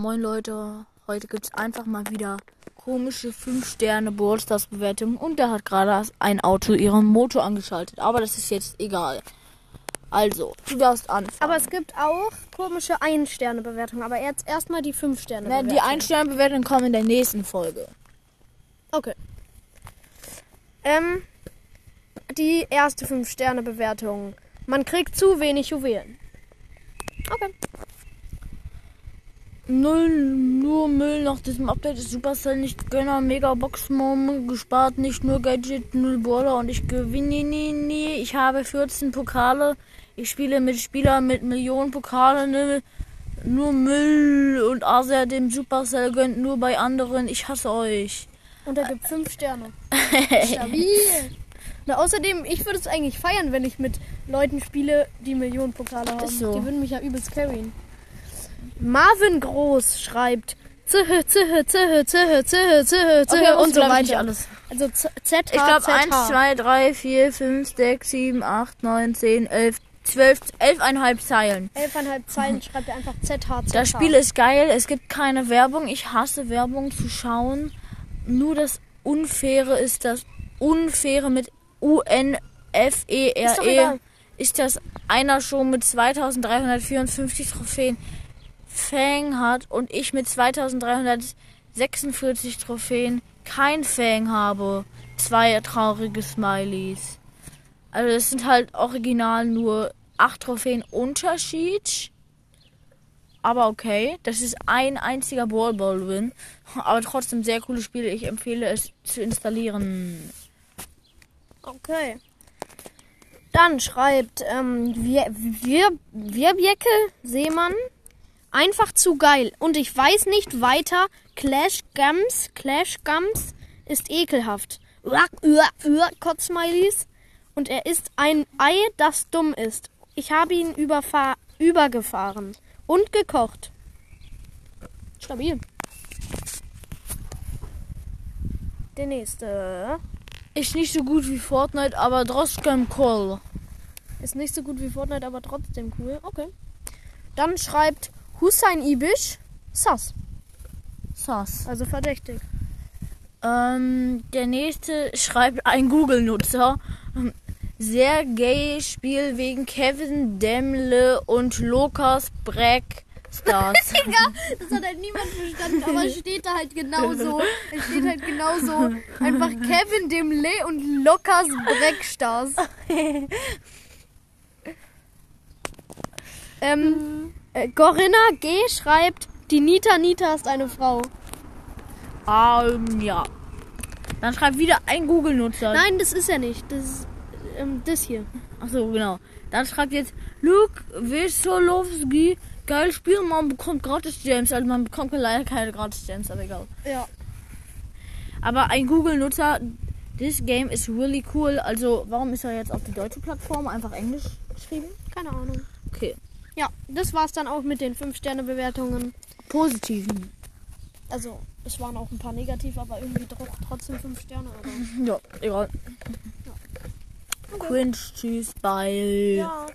Moin Leute, heute gibt es einfach mal wieder komische 5 Sterne Ballstars Bewertung und da hat gerade ein Auto ihren Motor angeschaltet, aber das ist jetzt egal. Also, du darfst anfangen. Aber es gibt auch komische Ein-Sterne-Bewertungen. Aber jetzt erstmal die Ne, 5-Sterne-Bewertung. die 1 Sterne Bewertung kommen in der nächsten Folge. Okay. Ähm, die erste 5-Sterne-Bewertung. Man kriegt zu wenig Juwelen. Okay. Null, nur Müll nach diesem Update ist Supercell nicht Gönner, Mega Box Mom gespart, nicht nur Gadget, null Baller und ich gewinne nie, nie. Ich habe 14 Pokale. Ich spiele mit Spielern mit Millionen Pokale, ne? Nur Müll und Asia dem Supercell gönnt nur bei anderen. Ich hasse euch. Und er gibt 5 Sterne. Stabil. Na, außerdem, ich würde es eigentlich feiern, wenn ich mit Leuten spiele, die Millionen Pokale haben. Ist so. Die würden mich ja übelst carryen. Marvin Groß schreibt Zühe, Zühe, Zühe, Zühe, Zühe, Zühe, Zühe und so weiter. alles. Also Z, Z, Ich glaube 1, 2, 3, 4, 5, 6, 7, 8, 9, 10, 11, 12, 11,5 Zeilen. Elfeinhalb Zeilen schreibt er einfach ZH, ZH. Das Spiel ist geil, es gibt keine Werbung. Ich hasse Werbung zu schauen. Nur das Unfaire ist das Unfaire mit U-N-F-E-R-E. Ist doch egal. Ist, dass einer schon mit 2354 Trophäen Fang hat und ich mit 2346 Trophäen kein Fang habe. Zwei traurige Smileys. Also es sind halt original nur 8 Trophäen Unterschied. Aber okay, das ist ein einziger Ball Ball Win. Aber trotzdem sehr cooles Spiel. Ich empfehle es zu installieren. Okay. Dann schreibt ähm, wir, wir, Wirbjecke Seemann. Einfach zu geil. Und ich weiß nicht weiter. Clash Gums, Clash Gums ist ekelhaft. Uak, uak, uak, Kotzsmileys. Und er ist ein Ei, das dumm ist. Ich habe ihn übergefahren. Und gekocht. Stabil. Der nächste. Ist nicht so gut wie Fortnite, aber trotzdem cool. Ist nicht so gut wie Fortnite, aber trotzdem cool. Okay. Dann schreibt Hussein Ibisch Sass. Sass. Also verdächtig. Ähm, der nächste schreibt ein Google-Nutzer. Sehr gay Spiel wegen Kevin Demle und Lukas Breck Stars. Das hat halt niemand verstanden, aber es steht da halt genauso. Es steht halt genauso. Einfach Kevin Demle und Lockers Breckstars. ähm, äh, Corinna G. schreibt, die Nita Nita ist eine Frau. ähm, ja. Dann schreibt wieder ein Google-Nutzer. Nein, das ist er nicht. Das ist ähm, das hier. Achso, genau. Dann schreibt jetzt Luke Wisolowski. Geil Spiel, man bekommt gratis Gems. Also man bekommt leider keine gratis Gems, aber egal. Ja. Aber ein Google-Nutzer, this game is really cool. Also warum ist er jetzt auf die deutsche Plattform einfach Englisch geschrieben? Keine Ahnung. Okay. Ja, das war's dann auch mit den 5-Sterne-Bewertungen. Positiven. Also, es waren auch ein paar negativ, aber irgendwie trotzdem 5 Sterne. Oder? Ja, egal. Cringe, tschüss, bye. Ja.